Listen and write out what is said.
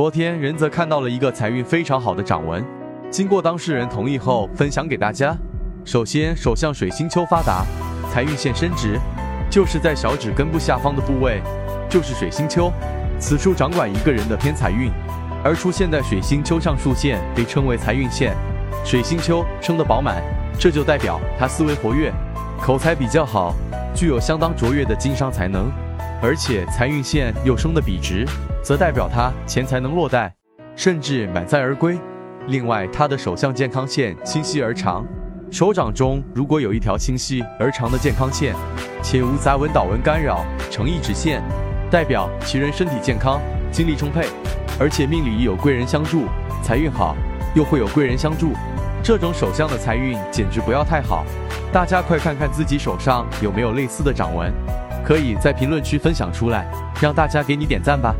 昨天仁则看到了一个财运非常好的掌纹，经过当事人同意后分享给大家。首先，手相水星丘发达，财运线伸直，就是在小指根部下方的部位，就是水星丘，此处掌管一个人的偏财运，而出现在水星丘上竖线被称为财运线。水星丘生得饱满，这就代表他思维活跃，口才比较好，具有相当卓越的经商才能，而且财运线又生得笔直。则代表他钱财能落袋，甚至满载而归。另外，他的手相健康线清晰而长，手掌中如果有一条清晰而长的健康线，且无杂纹、倒纹干扰，呈一直线，代表其人身体健康，精力充沛，而且命里有贵人相助，财运好，又会有贵人相助。这种手相的财运简直不要太好。大家快看看自己手上有没有类似的掌纹，可以在评论区分享出来，让大家给你点赞吧。